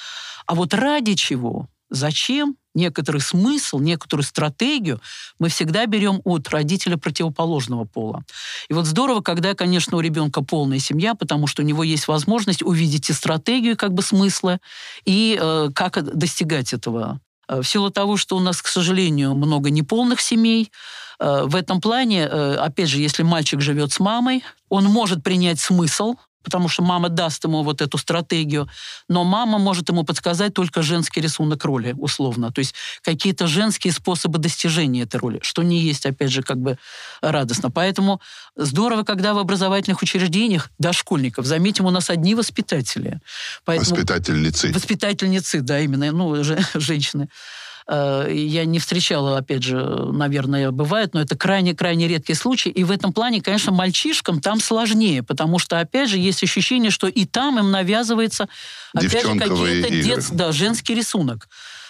А вот ради чего, зачем, некоторый смысл, некоторую стратегию мы всегда берем от родителя противоположного пола. И вот здорово, когда, конечно, у ребенка полная семья, потому что у него есть возможность увидеть и стратегию как бы смысла, и э, как достигать этого Э, В силу того, что у нас, к сожалению, много неполных семей, э, в этом плане, э, опять же, если мальчик живет с мамой, он может принять смысл, потому что мама даст ему вот эту стратегию, но мама может ему подсказать только женский рисунок роли, условно. То есть какие-то женские способы достижения этой роли, что не есть, опять же, как бы радостно. Поэтому здорово, когда в образовательных учреждениях дошкольников, заметим, у нас одни воспитатели. Поэтому Воспитательницы. Воспитательницы, да, именно, ну, же- женщины. Э, Я не встречала, опять же, наверное, бывает, но это крайне-крайне редкий случай. И в этом плане, конечно, мальчишкам там сложнее, потому что, опять же, есть ощущение, что и там им навязывается, опять же, какие-то дет- да, женский рисунок.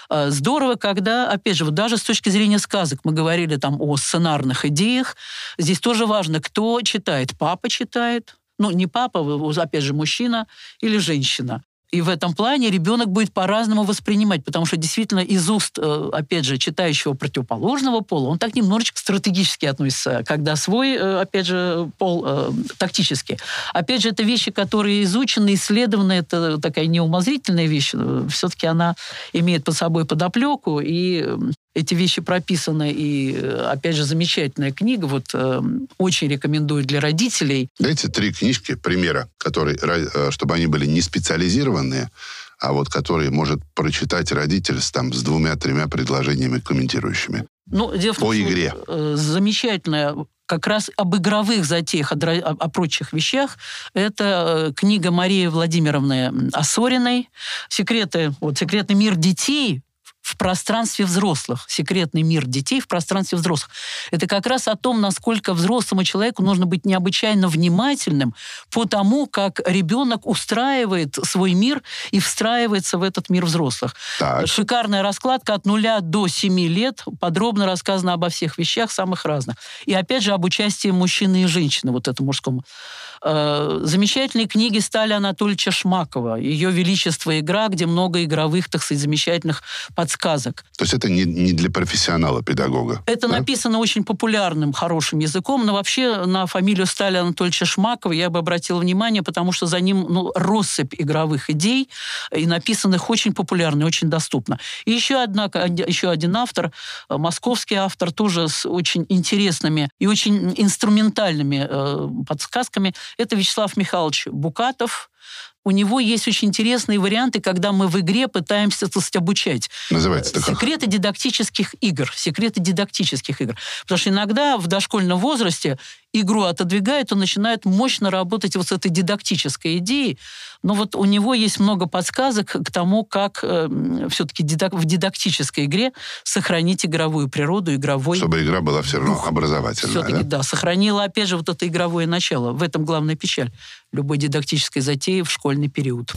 Э, Здорово, когда, опять же, вот даже с точки зрения сказок, мы говорили там о сценарных идеях, здесь тоже важно, кто читает. Папа читает, ну, не папа, опять же, мужчина или женщина. И в этом плане ребенок будет по-разному воспринимать, потому что действительно из уст, э, опять же, читающего противоположного пола, он так немножечко стратегически относится, когда свой, э, опять же, пол э, тактически. Опять же, это вещи, которые изучены, исследованы, это такая неумозрительная вещь, все-таки она имеет под собой подоплеку, и эти вещи прописаны, и, э, опять же, замечательная книга, вот э, очень рекомендую для родителей, Дайте три книжки, примера, которые, э, чтобы они были не специализированные, а вот которые может прочитать родитель с, там, с двумя-тремя предложениями комментирующими. Ну, дело в По том, что, игре. э, замечательная как раз об игровых затеях, о- о прочих вещах. Это э, книга Марии Владимировны Осориной «Секреты, вот, «Секретный мир детей в пространстве взрослых. Секретный мир детей в пространстве взрослых. Это как раз о том, насколько взрослому человеку нужно быть необычайно внимательным по тому, как ребенок устраивает свой мир и встраивается в этот мир взрослых. Так, Шикарная раскладка от нуля до 7 лет. Подробно рассказано обо всех вещах, самых разных. И опять же об участии мужчины и женщины, вот это мужскому. Э, Замечательные книги Стали Анатольевича Шмакова. Ее «Величество игра», где много игровых, так сказать, замечательных подсказок. То есть это не, не для профессионала-педагога. Это да? написано очень популярным, хорошим языком, но вообще на фамилию Стали Анатольевича Шмакова я бы обратила внимание, потому что за ним ну, россыпь игровых идей, и написанных очень популярно и очень доступно. И еще, одна, еще один автор, э, московский автор, тоже с очень интересными и очень инструментальными э, подсказками, это Вячеслав Михайлович Букатов. У него есть очень интересные варианты, когда мы в игре пытаемся, так сказать, обучать. Называется-то как? Секреты дидактических игр. Секреты дидактических игр. Потому что иногда в дошкольном возрасте игру отодвигают, он начинает мощно работать вот с этой дидактической идеей. Но вот у него есть много подсказок к тому, как э, все-таки в дидактической игре сохранить игровую природу, игровой... Чтобы игра была все равно образовательная, Все-таки, да? да, сохранила, опять же, вот это игровое начало. В этом главная печаль любой дидактической затеи в школьный период.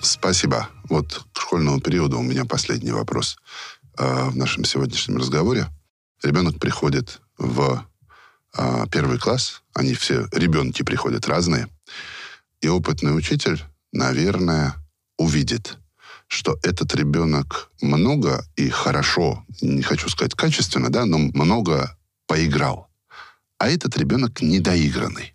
Спасибо. Вот к школьному периоду у меня последний вопрос э, в нашем сегодняшнем разговоре. Ребенок приходит в э, первый класс, они все, ребенки приходят разные, и опытный учитель, наверное, увидит, что этот ребенок много и хорошо, не хочу сказать качественно, да, но много поиграл. А этот ребенок недоигранный.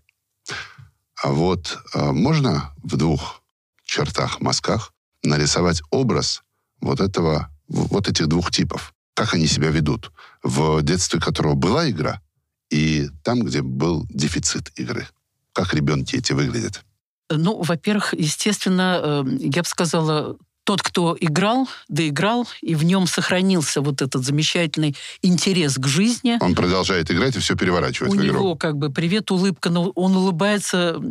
А вот э, можно в двух чертах, мазках нарисовать образ вот этого, вот этих двух типов. Как они себя ведут. В детстве которого была игра, и там, где был дефицит игры. Как ребенки эти выглядят? Ну, во-первых, естественно, э, я бы сказала, тот, кто играл, доиграл, и в нем сохранился вот этот замечательный интерес к жизни. Он продолжает играть и все переворачивать У в игру. него как бы привет, улыбка, но он улыбается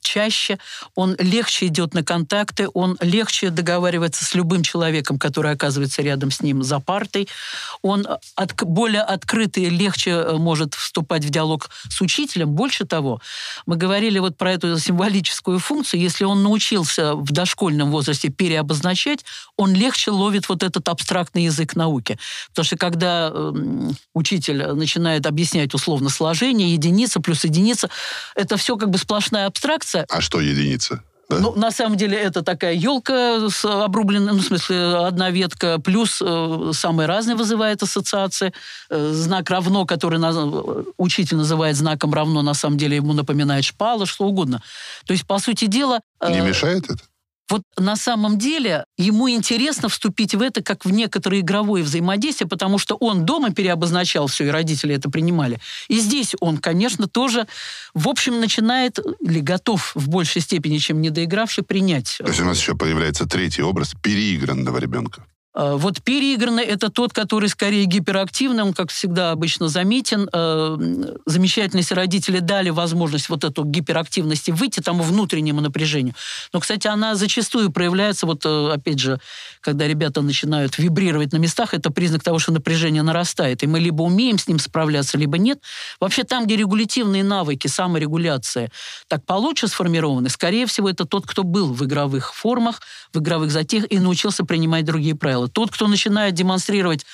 чаще, он легче идет на контакты, он легче договаривается с любым человеком, который оказывается рядом с ним за партой, он от, более открытый легче э, может вступать в диалог с учителем. Больше того, мы говорили вот про эту символическую функцию, если он научился в дошкольном возрасте переобозначать изучать, он легче ловит вот этот абстрактный язык науки. Потому что когда э, учитель начинает объяснять условно сложение, единица плюс единица, это все как бы сплошная абстракция. А что единица? Да? Ну, на самом деле, это такая елка с обрубленной, ну, в смысле, одна ветка, плюс э, самые разные вызывает ассоциации. Э, знак равно, который на, учитель называет знаком равно, на самом деле ему напоминает шпала, что угодно. То есть, по сути дела... Э, Не мешает это? Вот на самом деле ему интересно вступить в это как в некоторое игровое взаимодействие, потому что он дома переобозначал все, и родители это принимали. И здесь он, конечно, тоже, в общем, начинает или готов в большей степени, чем недоигравший, принять. То есть у нас еще появляется третий образ переигранного ребенка. А, вот переигранный – это тот, который скорее гиперактивный, он, как всегда, обычно заметен. А, замечательно, если родители дали возможность вот эту гиперактивности выйти, тому внутреннему напряжению. Но, кстати, она зачастую проявляется, вот э, опять же, когда ребята начинают вибрировать на местах, это признак того, что напряжение нарастает. И мы либо умеем с ним справляться, либо нет. Вообще там, где регулятивные навыки, саморегуляция так получше сформированы, скорее всего, это тот, кто был в игровых формах, в игровых затеях и научился принимать другие правила правило. Тот, кто начинает демонстрировать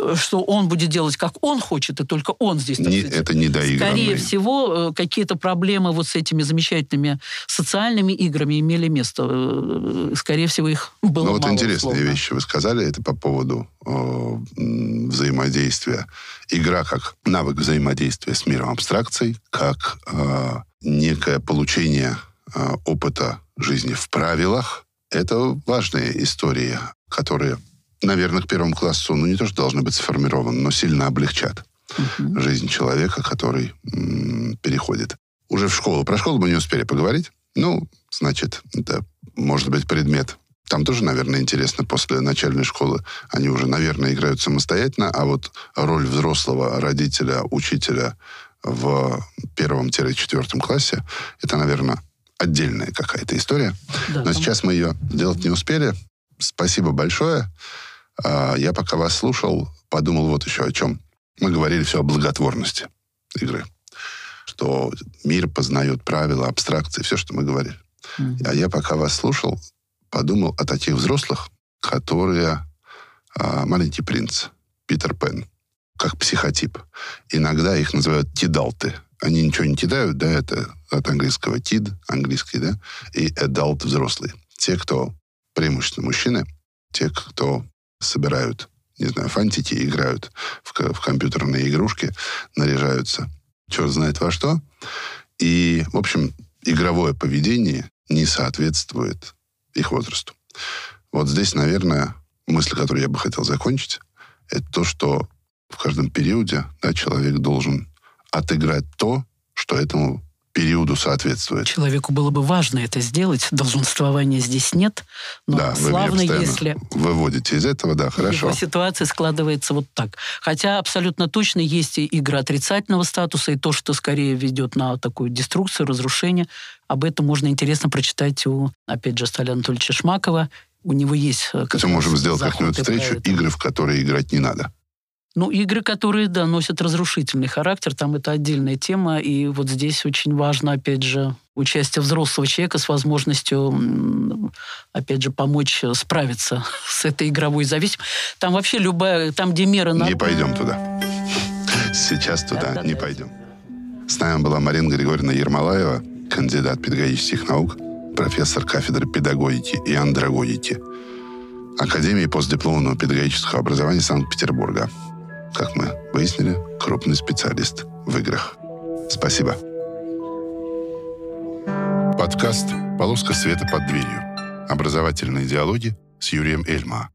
э, что он будет делать, как он хочет, и только он здесь... Не, сказать, это не Скорее всего, э, какие-то проблемы вот с этими замечательными социальными играми имели место. Э, скорее всего, их было Ну вот мало, интересные условно. вещи вы сказали, это по поводу э, взаимодействия. Игра как навык взаимодействия с миром абстракций, как э, некое получение э, опыта жизни в правилах. Это важные истории которые, наверное, к первому классу, ну, не то, что должны быть сформированы, но сильно облегчат uh-huh. жизнь человека, который м- переходит. Уже в школу. Про школу мы не успели поговорить. Ну, значит, это может быть предмет. Там тоже, наверное, интересно, после начальной школы они уже, наверное, играют самостоятельно, а вот роль взрослого родителя, учителя в первом-четвертом классе, это, наверное, отдельная какая-то история. Да, Но там... сейчас мы ее делать не успели спасибо большое. А, я пока вас слушал, подумал вот еще о чем. Мы говорили все о благотворности игры. Что мир познает правила, абстракции, все, что мы говорили. Mm-hmm. А я пока вас слушал, подумал о таких взрослых, которые а, маленький принц, Питер Пен, как психотип. Иногда их называют тидалты. Они ничего не тидают, да, это от английского тид, английский, да, и adult взрослый. Те, кто преимущественно мужчины, те, кто собирают, не знаю, фантики, играют в, в компьютерные игрушки, наряжаются, черт знает во что. И, в общем, игровое поведение не соответствует их возрасту. Вот здесь, наверное, мысль, которую я бы хотел закончить, это то, что в каждом периоде да, человек должен отыграть то, что этому периоду соответствует. Человеку было бы важно это сделать. Долженствования здесь нет. Но да, славно, если... Выводите из этого, да, хорошо. Его ситуация складывается вот так. Хотя абсолютно точно есть и игра отрицательного статуса, и то, что скорее ведет на такую деструкцию, разрушение. Об этом можно интересно прочитать у, опять же, Сталина Анатольевича Шмакова. У него есть... Э, Хотя можем сделать как-нибудь встречу, игры, в которые играть не надо. Ну, игры, которые, да, носят разрушительный характер, там это отдельная тема, и вот здесь очень важно, опять же, участие взрослого человека с возможностью, опять же, помочь справиться с этой игровой зависимостью. Там вообще любая, там, где мера... Не пойдем туда. Сейчас туда да, да, не да. пойдем. С нами была Марина Григорьевна Ермолаева, кандидат педагогических наук, профессор кафедры педагогики и андрогогики Академии постдипломного педагогического образования Санкт-Петербурга. Как мы выяснили, крупный специалист в играх. Спасибо. Подкаст «Полоска света под дверью». Образовательные диалоги с Юрием Эльма.